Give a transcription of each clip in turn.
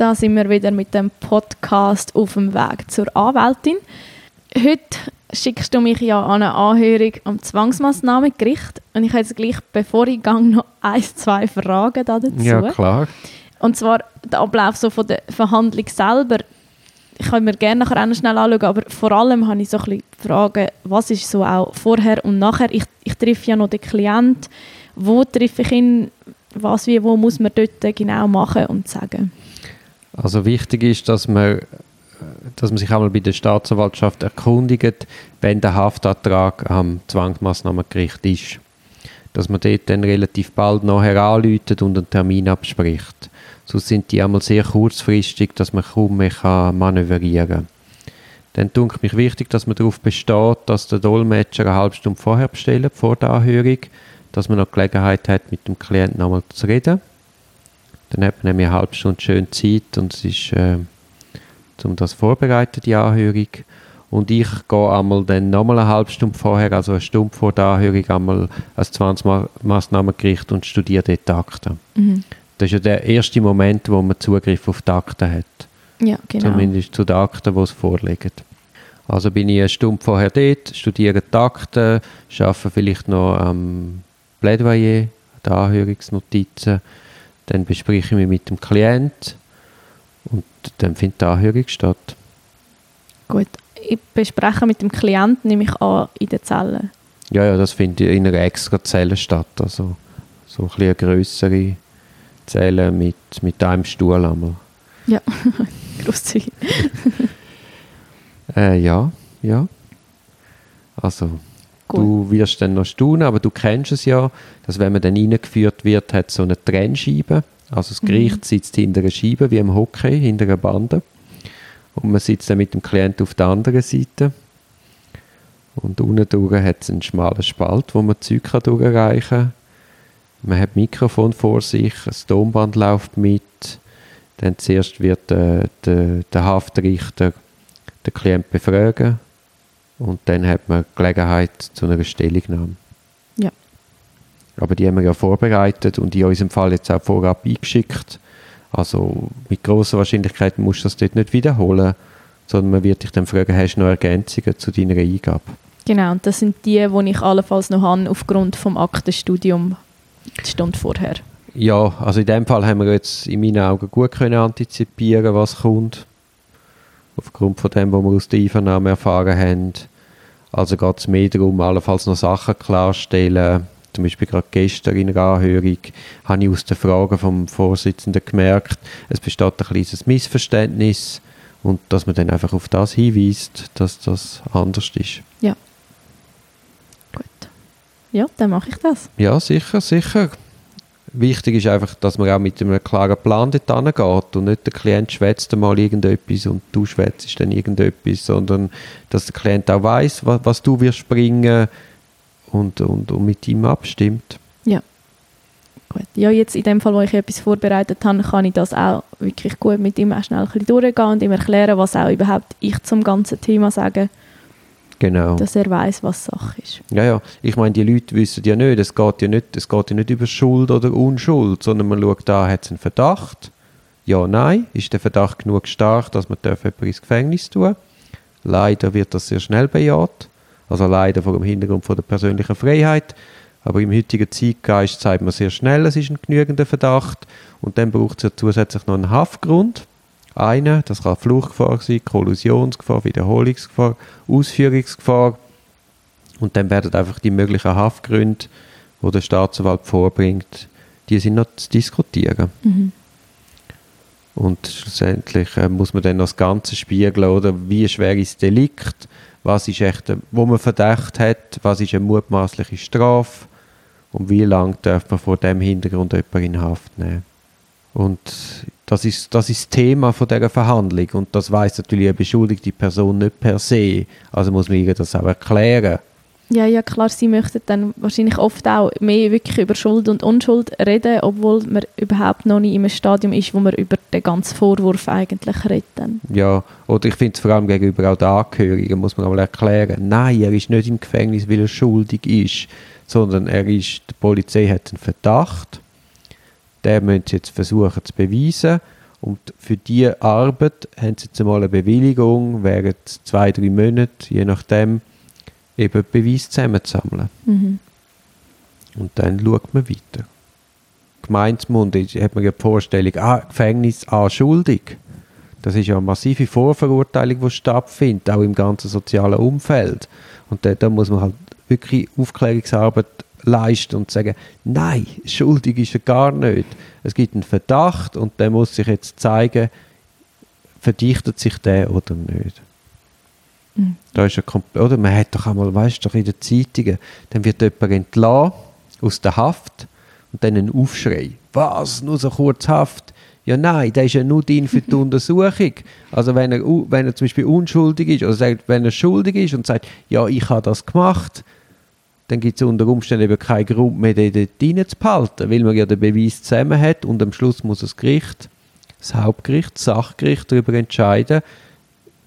da sind wir wieder mit dem Podcast auf dem Weg zur Anwältin. Heute schickst du mich ja an eine Anhörung am Zwangsmaßnahmengericht und ich habe jetzt gleich, bevor ich gehe, noch ein, zwei Fragen dazu. Ja, klar. Und zwar der Ablauf so von der Verhandlung selber. Ich kann mir gerne nachher auch schnell anschauen, aber vor allem habe ich so ein bisschen Fragen, was ist so auch vorher und nachher. Ich, ich treffe ja noch den Klient. Wo treffe ich ihn? Was, wie, wo muss man dort genau machen und sagen? Also wichtig ist, dass man, dass man sich einmal bei der Staatsanwaltschaft erkundigt, wenn der Haftantrag am Zwangsmaßnahmengericht ist. Dass man dort dann relativ bald nachher anläutet und einen Termin abspricht. Sonst sind die einmal sehr kurzfristig, dass man kaum mehr manövrieren kann. Dann tue mich wichtig, dass man darauf besteht, dass der Dolmetscher eine halbe Stunde vorher bestellt, vor der Anhörung, dass man noch Gelegenheit hat, mit dem Klienten nochmal zu reden. Dann hat man nämlich eine halbe Stunde schön Zeit und es ist, äh, um das vorbereiten, die Anhörung. Und ich gehe einmal dann nochmal eine halbe Stunde vorher, also eine Stunde vor der Anhörung, einmal als 20 Maßnahmengericht und studiere dort die Akten. Mhm. Das ist ja der erste Moment, wo man Zugriff auf die Akten hat. Ja, genau. Zumindest zu den Akten, die es vorliegen. Also bin ich eine Stunde vorher dort, studiere die Akten, arbeite vielleicht noch am Plädoyer, die Anhörungsnotizen, dann bespreche ich mich mit dem Klient und dann findet die Anhörung statt. Gut, ich bespreche mit dem Klienten nämlich an in der Zelle. Ja, ja, das findet in einer extra Zelle statt, also so ein eine grössere Zelle mit, mit einem Stuhl einmal. Ja, großzügig. äh, ja, ja. Also Gut. Du wirst dann noch staunen, aber du kennst es ja, dass wenn man dann reingeführt wird, hat so eine Trennscheibe. Also das Gericht mhm. sitzt hinter einer Scheibe, wie im Hockey, hinter einer Bande. Und man sitzt dann mit dem Klienten auf der anderen Seite. Und unten durch hat es einen schmalen Spalt, wo man Zeug kann durchreichen kann. Man hat ein Mikrofon vor sich, ein Tonband läuft mit. Dann zuerst wird äh, der, der Haftrichter den Klienten befragen und dann hat man Gelegenheit zu einer Stellungnahme. Ja. Aber die haben wir ja vorbereitet und in unserem Fall jetzt auch vorab eingeschickt. Also mit großer Wahrscheinlichkeit musst du das dort nicht wiederholen, sondern man wird dich dann fragen, hast du noch Ergänzungen zu deiner Eingabe? Genau, und das sind die, die ich allenfalls noch habe aufgrund vom Aktenstudium die Stunde vorher. Ja, also in dem Fall haben wir jetzt in meinen Augen gut können antizipieren, was kommt. Aufgrund von dem, was wir aus der Einvernahme erfahren haben. Also geht es mehr darum, allenfalls noch Sachen klarstellen. Zum Beispiel gerade gestern in einer Anhörung habe ich aus den Fragen vom Vorsitzenden gemerkt, es besteht ein kleines Missverständnis und dass man dann einfach auf das hinweist, dass das anders ist. Ja. Gut. Ja, dann mache ich das. Ja, sicher, sicher. Wichtig ist einfach, dass man auch mit einem klaren Plan dort geht und nicht der Klient schwätzt mal irgendetwas und du schwätzt dann irgendetwas, sondern dass der Klient auch weiß, was, was, du wirst bringen und, und, und mit ihm abstimmt. Ja. Gut. Ja, jetzt in dem Fall, wo ich etwas vorbereitet habe, kann ich das auch wirklich gut mit ihm auch schnell ein bisschen durchgehen und ihm erklären, was auch überhaupt ich zum ganzen Thema sage. Genau. Dass er weiß, was Sache ist. Ja, ja. Ich meine, die Leute wissen ja nicht, es geht ja nicht, es geht ja nicht über Schuld oder Unschuld, sondern man schaut da, hat es einen Verdacht? Ja, nein. Ist der Verdacht genug stark, dass man jemanden ins Gefängnis tun Leider wird das sehr schnell bejaht. Also leider vor dem Hintergrund von der persönlichen Freiheit. Aber im heutigen Zeitgeist zeigt man sehr schnell, es ist ein genügender Verdacht. Und dann braucht es ja zusätzlich noch einen Haftgrund. Eine, das kann Fluchtgefahr sein, Kollusionsgefahr, Wiederholungsgefahr, Ausführungsgefahr. Und dann werden einfach die möglichen Haftgründe, die der Staatsanwalt vorbringt, die sind noch zu diskutieren. Mhm. Und schlussendlich äh, muss man dann noch das Ganze spiegeln, oder wie schwer ist das Delikt, was ist echt, wo man Verdacht hat, was ist eine mutmaßliche Strafe und wie lange darf man vor dem Hintergrund jemanden in Haft nehmen. Und das ist das ist Thema von dieser Verhandlung und das weiß natürlich eine beschuldigte Person nicht per se. Also muss man ihr das auch erklären. Ja, ja, klar, sie möchten dann wahrscheinlich oft auch mehr wirklich über Schuld und Unschuld reden, obwohl man überhaupt noch nicht im Stadium ist, wo man über den ganzen Vorwurf eigentlich reden. Ja, oder ich finde es vor allem gegenüber auch den Angehörigen, muss man auch erklären, nein, er ist nicht im Gefängnis, weil er schuldig ist, sondern er ist, die Polizei hat einen Verdacht der müssen sie jetzt versuchen zu beweisen Und für diese Arbeit haben sie jetzt einmal eine Bewilligung, während zwei, drei Monate, je nachdem, eben Beweis zusammenzusammeln. Mhm. Und dann schaut man weiter. Gemeinsmund hat man ja die Vorstellung, ah, Gefängnis, ah, schuldig. Das ist ja eine massive Vorverurteilung, die stattfindet, auch im ganzen sozialen Umfeld. Und da, da muss man halt wirklich Aufklärungsarbeit leisten und sagen, nein, schuldig ist er gar nicht. Es gibt einen Verdacht und der muss sich jetzt zeigen, verdichtet sich der oder nicht. Mhm. Da ist ja oder man hat doch einmal, weißt du, doch in den Zeitungen, dann wird jemand entlassen aus der Haft und dann ein Aufschrei. Was? Nur so kurz Haft? Ja, nein, der ist ja nur dient für die Untersuchung. Also wenn er, wenn er zum Beispiel unschuldig ist, oder sagt, wenn er schuldig ist und sagt, ja, ich habe das gemacht, dann gibt es unter Umständen eben keinen Grund mehr, den dort rein zu behalten, weil man ja den Beweis zusammen hat und am Schluss muss das Gericht, das Hauptgericht, das Sachgericht darüber entscheiden,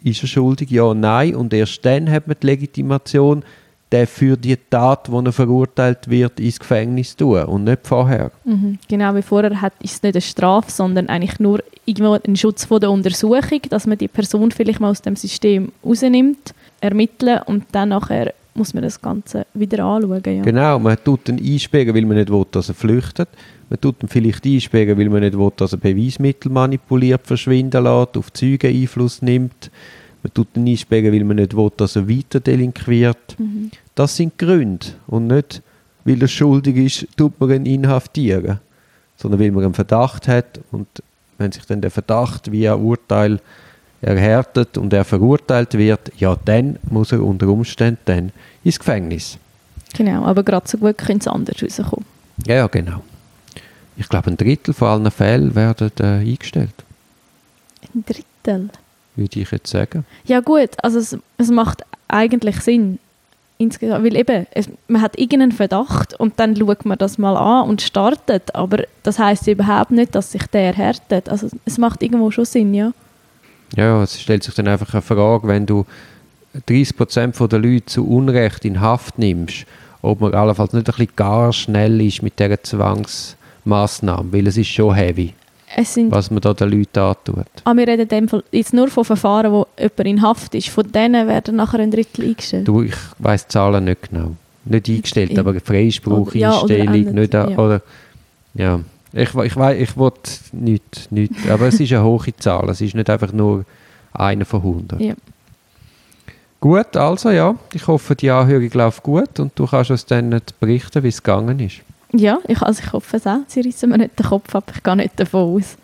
ist er schuldig, ja oder nein. Und erst dann hat man die Legitimation, der für die Tat, wo er verurteilt wird, ins Gefängnis zu tun und nicht vorher. Mhm. Genau wie vorher hat, ist es nicht eine Strafe, sondern eigentlich nur irgendwo ein Schutz von der Untersuchung, dass man die Person vielleicht mal aus dem System rausnimmt, ermitteln und dann nachher muss man das Ganze wieder anschauen. Ja. Genau, man tut ihn einsperren, weil man nicht will, dass er flüchtet. Man tut ihn vielleicht einsperren, weil man nicht will, dass er Beweismittel manipuliert, verschwinden lässt, auf Zeugen Einfluss nimmt. Man tut ihn einsperren, weil man nicht will, dass er weiter delinquiert. Mhm. Das sind Gründe. Und nicht, weil er schuldig ist, tut man ihn inhaftieren. Sondern weil man einen Verdacht hat und wenn sich dann der Verdacht via Urteil erhärtet und er verurteilt wird, ja, dann muss er unter Umständen dann ins Gefängnis. Genau, aber gerade so gut könnte es anders rauskommen. Ja, ja, genau. Ich glaube, ein Drittel von allen Fällen werden äh, eingestellt, Ein Drittel. würde ich jetzt sagen. Ja gut, also es, es macht eigentlich Sinn. Insgesamt, weil eben, es, man hat irgendeinen Verdacht und dann schaut man das mal an und startet, aber das heißt überhaupt nicht, dass sich der erhärtet. Also es macht irgendwo schon Sinn, ja. Ja, es stellt sich dann einfach eine Frage, wenn du 30% der Leute zu Unrecht in Haft nimmst, ob man allenfalls nicht ein bisschen gar schnell ist mit dieser Zwangsmaßnahme, weil es ist schon heavy, was man da den Leuten antut. ah, wir reden in dem Fall jetzt nur von Verfahren, wo jemand in Haft ist. Von denen werden nachher ein Drittel eingestellt. Du, ich weiss die Zahlen nicht genau. Nicht eingestellt, In- aber Freispruch, Oder- ja, oder Einstellung, ändert, nicht, ja. oder, ja. Ich, ich weiß, ich will nicht, nicht, aber es ist eine hohe Zahl, es ist nicht einfach nur einer von 100. Ja. Gut, also ja, ich hoffe, die Anhörung läuft gut und du kannst uns dann berichten, wie es gegangen ist. Ja, ich, also ich hoffe es auch. Sie reissen mir nicht den Kopf ab, ich gehe nicht davon aus.